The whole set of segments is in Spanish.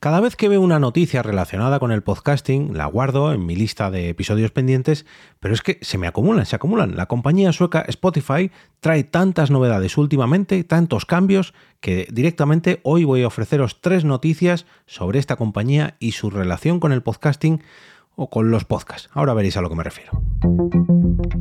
Cada vez que veo una noticia relacionada con el podcasting, la guardo en mi lista de episodios pendientes, pero es que se me acumulan, se acumulan. La compañía sueca Spotify trae tantas novedades últimamente, tantos cambios, que directamente hoy voy a ofreceros tres noticias sobre esta compañía y su relación con el podcasting o con los podcasts. Ahora veréis a lo que me refiero.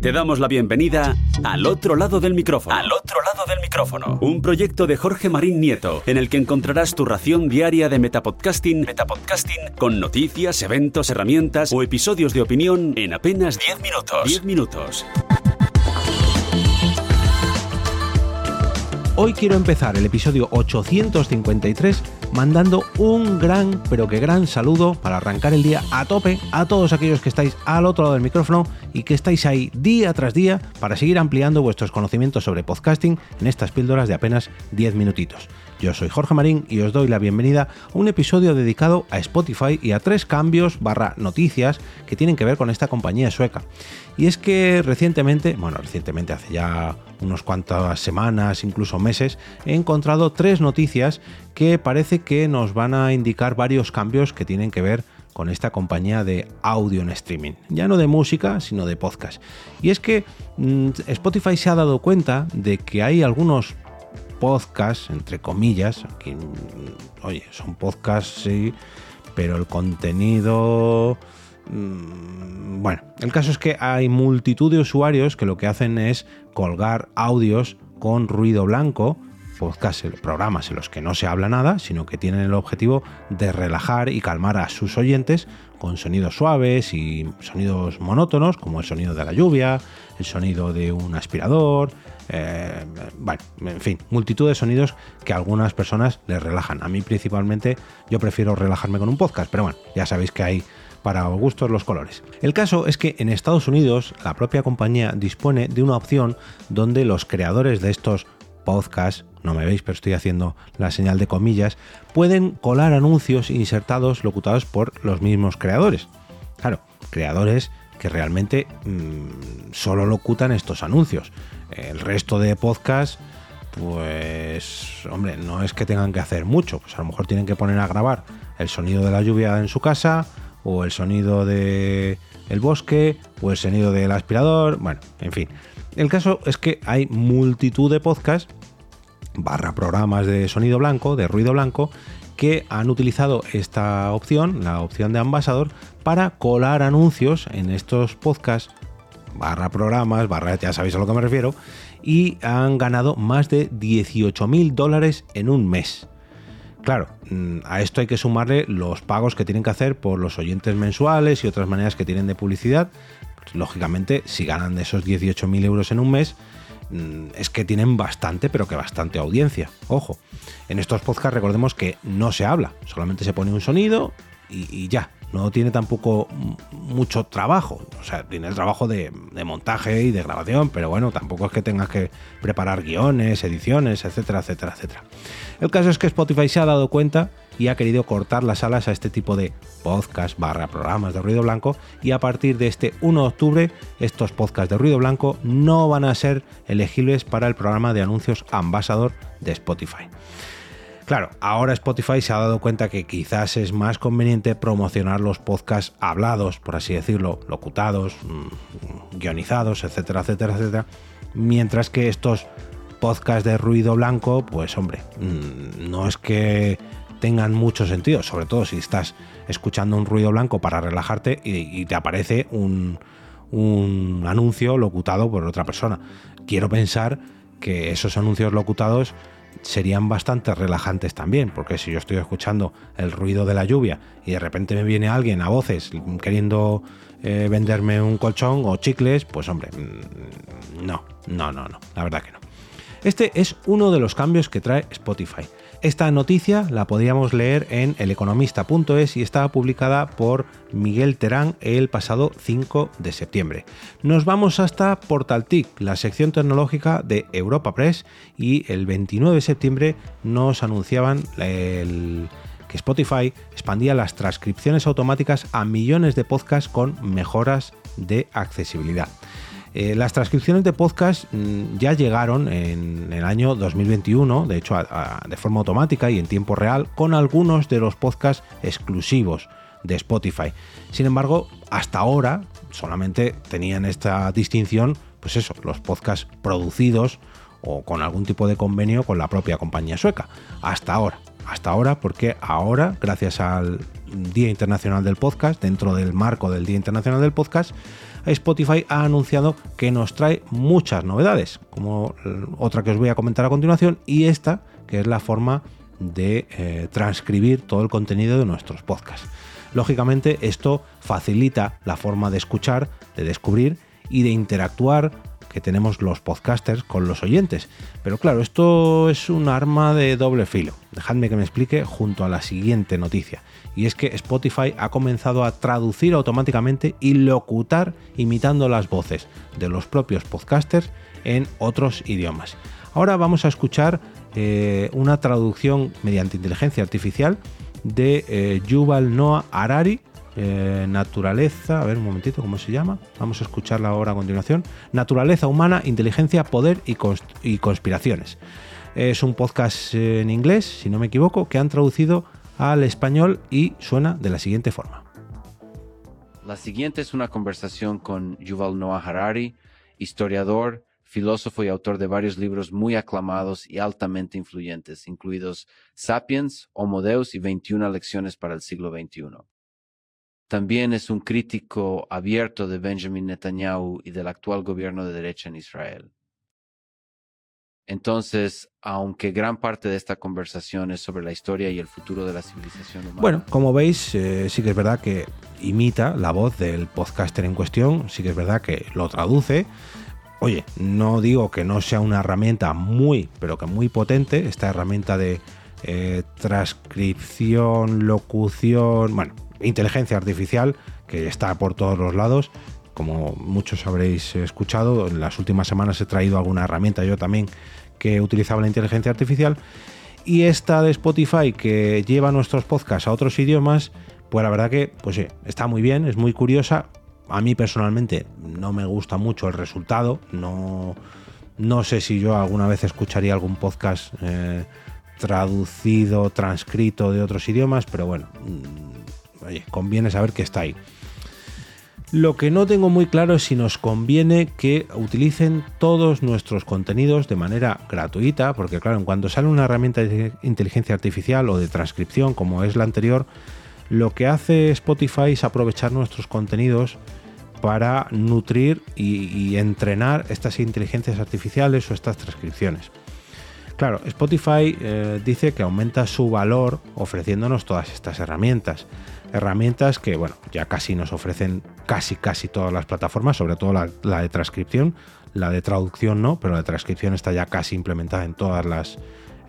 Te damos la bienvenida al otro lado del micrófono. Al otro lado del micrófono. Un proyecto de Jorge Marín Nieto, en el que encontrarás tu ración diaria de metapodcasting, metapodcasting con noticias, eventos, herramientas o episodios de opinión en apenas 10 minutos. 10 minutos. Hoy quiero empezar el episodio 853 mandando un gran, pero que gran saludo para arrancar el día a tope a todos aquellos que estáis al otro lado del micrófono y que estáis ahí día tras día para seguir ampliando vuestros conocimientos sobre podcasting en estas píldoras de apenas 10 minutitos. Yo soy Jorge Marín y os doy la bienvenida a un episodio dedicado a Spotify y a tres cambios barra noticias que tienen que ver con esta compañía sueca. Y es que recientemente, bueno, recientemente hace ya unos cuantas semanas, incluso meses, he encontrado tres noticias que parece que nos van a indicar varios cambios que tienen que ver con esta compañía de audio en streaming. Ya no de música, sino de podcast. Y es que mm, Spotify se ha dado cuenta de que hay algunos podcasts, entre comillas, aquí, mm, oye, son podcasts, sí, pero el contenido... Mm, bueno, el caso es que hay multitud de usuarios que lo que hacen es colgar audios con ruido blanco, podcasts, programas en los que no se habla nada, sino que tienen el objetivo de relajar y calmar a sus oyentes con sonidos suaves y sonidos monótonos, como el sonido de la lluvia, el sonido de un aspirador, eh, bueno, en fin, multitud de sonidos que a algunas personas les relajan. A mí principalmente yo prefiero relajarme con un podcast, pero bueno, ya sabéis que hay para gustos los colores. El caso es que en Estados Unidos la propia compañía dispone de una opción donde los creadores de estos podcasts, no me veis pero estoy haciendo la señal de comillas, pueden colar anuncios insertados locutados por los mismos creadores. Claro, creadores que realmente mm, solo locutan estos anuncios. El resto de podcasts, pues, hombre, no es que tengan que hacer mucho, pues a lo mejor tienen que poner a grabar el sonido de la lluvia en su casa, o el sonido de el bosque, o el sonido del aspirador, bueno, en fin. El caso es que hay multitud de podcasts barra programas de sonido blanco, de ruido blanco, que han utilizado esta opción, la opción de ambasador, para colar anuncios en estos podcasts barra programas, barra ya sabéis a lo que me refiero, y han ganado más de 18 mil dólares en un mes. Claro, mm, a esto hay que sumarle los pagos que tienen que hacer por los oyentes mensuales y otras maneras que tienen de publicidad. Pues, lógicamente, si ganan de esos 18 mil euros en un mes, es que tienen bastante, pero que bastante audiencia. Ojo, en estos podcasts recordemos que no se habla, solamente se pone un sonido y ya, no tiene tampoco mucho trabajo. O sea, tiene el trabajo de, montaje y de grabación, pero bueno, tampoco es que tengas que preparar guiones, ediciones, etcétera, etcétera, etcétera. El caso es que Spotify se ha dado cuenta y ha querido cortar las alas a este tipo de podcast barra programas de ruido blanco y a partir de este 1 de octubre estos podcasts de ruido blanco no van a ser elegibles para el programa de anuncios ambasador de Spotify. Claro, ahora Spotify se ha dado cuenta que quizás es más conveniente promocionar los podcasts hablados, por así decirlo, locutados, mm, guionizados, etcétera, etcétera, etcétera, mientras que estos podcasts de ruido blanco, pues hombre, mm, no es que tengan mucho sentido, sobre todo si estás escuchando un ruido blanco para relajarte y, te aparece un, un anuncio locutado por otra persona. Quiero pensar que esos anuncios locutados serían bastante relajantes también, porque si yo estoy escuchando el ruido de la lluvia y de repente me viene alguien a voces queriendo eh, venderme un colchón o chicles, pues hombre, mm, no, no, no, no, la verdad que no. Este es uno de los cambios que trae Spotify. Esta noticia la podíamos leer en eleconomista.es y estaba publicada por Miguel Terán el pasado 5 de septiembre. Nos vamos hasta PortalTIC, la sección tecnológica de Europa Press, y el 29 de septiembre nos anunciaban que Spotify expandía las transcripciones automáticas a millones de podcasts con mejoras de accesibilidad. Eh, las transcripciones de podcast mm, ya llegaron en el año 2021, de hecho de forma automática y en tiempo real, con algunos de los podcasts exclusivos de Spotify. Sin embargo, hasta ahora solamente tenían esta distinción, pues eso, los podcasts producidos o con algún tipo de convenio con la propia compañía sueca. Hasta ahora, hasta ahora, porque ahora, gracias al Día Internacional del Podcast, dentro del marco del Día Internacional del Podcast, Spotify ha anunciado que nos trae muchas novedades, como otra que os voy a comentar a continuación, y esta, que es la forma de eh, transcribir todo el contenido de nuestros podcasts. Lógicamente, esto facilita la forma de escuchar, de descubrir y de interactuar que tenemos los podcasters con los oyentes. Pero claro, esto es un arma de doble filo. Dejadme que me explique junto a la siguiente noticia. Y es que Spotify ha comenzado a traducir automáticamente y locutar imitando las voces de los propios podcasters en otros idiomas. Ahora vamos a escuchar eh, una traducción mediante inteligencia artificial de eh, Yuval Noah Harari eh, naturaleza, a ver un momentito, ¿cómo se llama? Vamos a escucharla ahora a continuación. Naturaleza humana, inteligencia, poder y, y conspiraciones. Es un podcast en inglés, si no me equivoco, que han traducido al español y suena de la siguiente forma. La siguiente es una conversación con Yuval Noah Harari, historiador, filósofo y autor de varios libros muy aclamados y altamente influyentes, incluidos Sapiens, Homo Deus y 21 lecciones para el siglo XXI. También es un crítico abierto de Benjamin Netanyahu y del actual gobierno de derecha en Israel. Entonces, aunque gran parte de esta conversación es sobre la historia y el futuro de la civilización humana. Bueno, como veis, eh, sí que es verdad que imita la voz del podcaster en cuestión, sí que es verdad que lo traduce. Oye, no digo que no sea una herramienta muy, pero que muy potente, esta herramienta de eh, transcripción, locución, bueno, inteligencia artificial que está por todos los lados. Como muchos habréis escuchado, en las últimas semanas he traído alguna herramienta yo también que utilizaba la inteligencia artificial. Y esta de Spotify que lleva nuestros podcasts a otros idiomas, pues la verdad que pues está muy bien, es muy curiosa. A mí personalmente no me gusta mucho el resultado. No, no sé si yo alguna vez escucharía algún podcast eh, traducido, transcrito de otros idiomas, pero bueno, oye, conviene saber que está ahí. Lo que no tengo muy claro es si nos conviene que utilicen todos nuestros contenidos de manera gratuita, porque claro, en cuanto sale una herramienta de inteligencia artificial o de transcripción como es la anterior, lo que hace Spotify es aprovechar nuestros contenidos para nutrir y, entrenar estas inteligencias artificiales o estas transcripciones. Claro, Spotify eh, dice que aumenta su valor ofreciéndonos todas estas herramientas herramientas que, bueno, ya casi nos ofrecen casi, casi todas las plataformas, sobre todo la, de transcripción, la de traducción no, pero la de transcripción está ya casi implementada en todas las,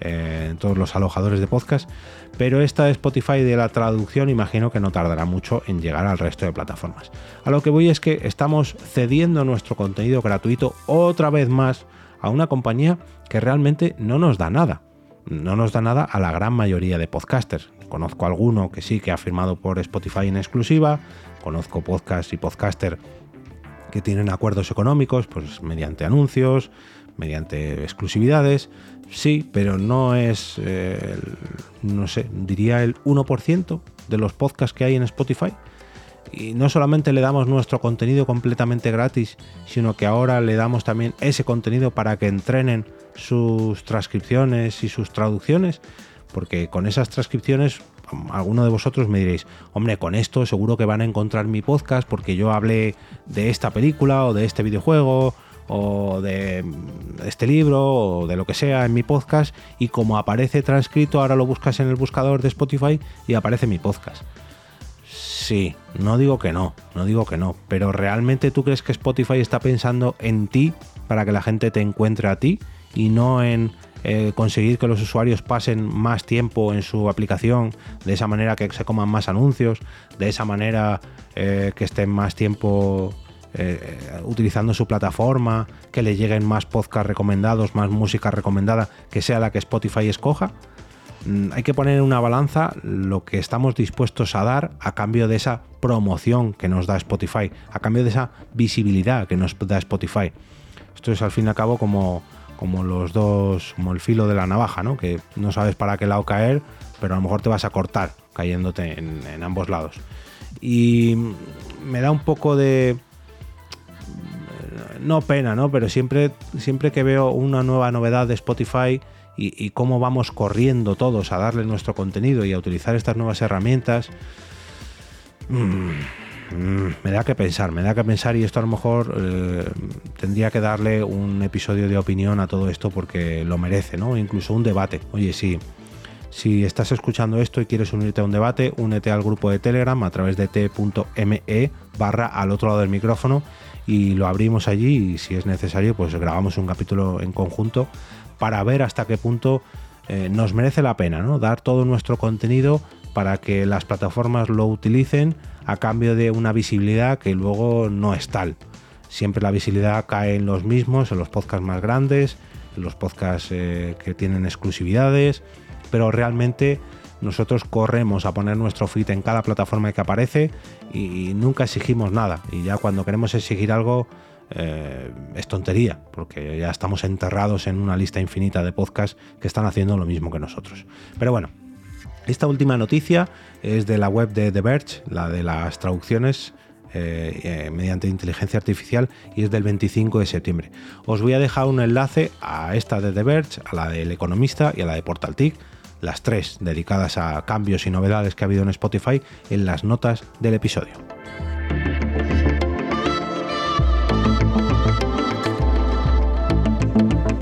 eh, en todos los alojadores de podcast. Pero esta de Spotify de la traducción imagino que no tardará mucho en llegar al resto de plataformas. A lo que voy es que estamos cediendo nuestro contenido gratuito otra vez más a una compañía que realmente no nos da nada. No nos da nada a la gran mayoría de podcasters. Conozco alguno que sí que ha firmado por Spotify en exclusiva, conozco podcast y podcaster que tienen acuerdos económicos, pues mediante anuncios, mediante exclusividades, sí, pero no es, eh, no sé, diría el 1% de los podcasts que hay en Spotify. Y no solamente le damos nuestro contenido completamente gratis, sino que ahora le damos también ese contenido para que entrenen sus transcripciones y sus traducciones porque con esas transcripciones alguno de vosotros me diréis, hombre, con esto seguro que van a encontrar mi podcast porque yo hablé de esta película o de este videojuego o de este libro o de lo que sea en mi podcast y como aparece transcrito ahora lo buscas en el buscador de Spotify y aparece mi podcast. Sí, no digo que no, no digo que no, pero realmente tú crees que Spotify está pensando en ti para que la gente te encuentre a ti y no en eh, conseguir que los usuarios pasen más tiempo en su aplicación, de esa manera que se coman más anuncios, de esa manera eh, que estén más tiempo eh, utilizando su plataforma, que le lleguen más podcasts recomendados, más música recomendada, que sea la que Spotify escoja. mm, hay que poner en una balanza lo que estamos dispuestos a dar a cambio de esa promoción que nos da Spotify, a cambio de esa visibilidad que nos da Spotify. Esto es al fin y al cabo como, como los dos, como el filo de la navaja, ¿no? Que no sabes para qué lado caer, pero a lo mejor te vas a cortar cayéndote en, ambos lados. Y me da un poco de, no pena, ¿no? Pero siempre, siempre que veo una nueva novedad de Spotify y, cómo vamos corriendo todos a darle nuestro contenido y a utilizar estas nuevas herramientas, mm, mm, me da que pensar, me da que pensar y esto a lo mejor eh, tendría que darle un episodio de opinión a todo esto porque lo merece, ¿no? Incluso un debate. Oye, sí. Si estás escuchando esto y quieres unirte a un debate, únete al grupo de Telegram a través de t.me barra al otro lado del micrófono y lo abrimos allí y si es necesario pues grabamos un capítulo en conjunto para ver hasta qué punto eh, nos merece la pena ¿no? dar todo nuestro contenido para que las plataformas lo utilicen a cambio de una visibilidad que luego no es tal. Siempre la visibilidad cae en los mismos, en los podcasts más grandes, en los podcasts eh, que tienen exclusividades, pero realmente nosotros corremos a poner nuestro feed en cada plataforma que aparece y nunca exigimos nada. Y ya cuando queremos exigir algo, eh, es tontería, porque ya estamos enterrados en una lista infinita de podcasts que están haciendo lo mismo que nosotros. Pero bueno, esta última noticia es de la web de The Verge, la de las traducciones eh, eh, mediante inteligencia artificial y es del 25 de septiembre. Os voy a dejar un enlace a esta de The Verge, a la del Economista y a la de Portal TIC, las tres dedicadas a cambios y novedades que ha habido en Spotify en las notas del episodio.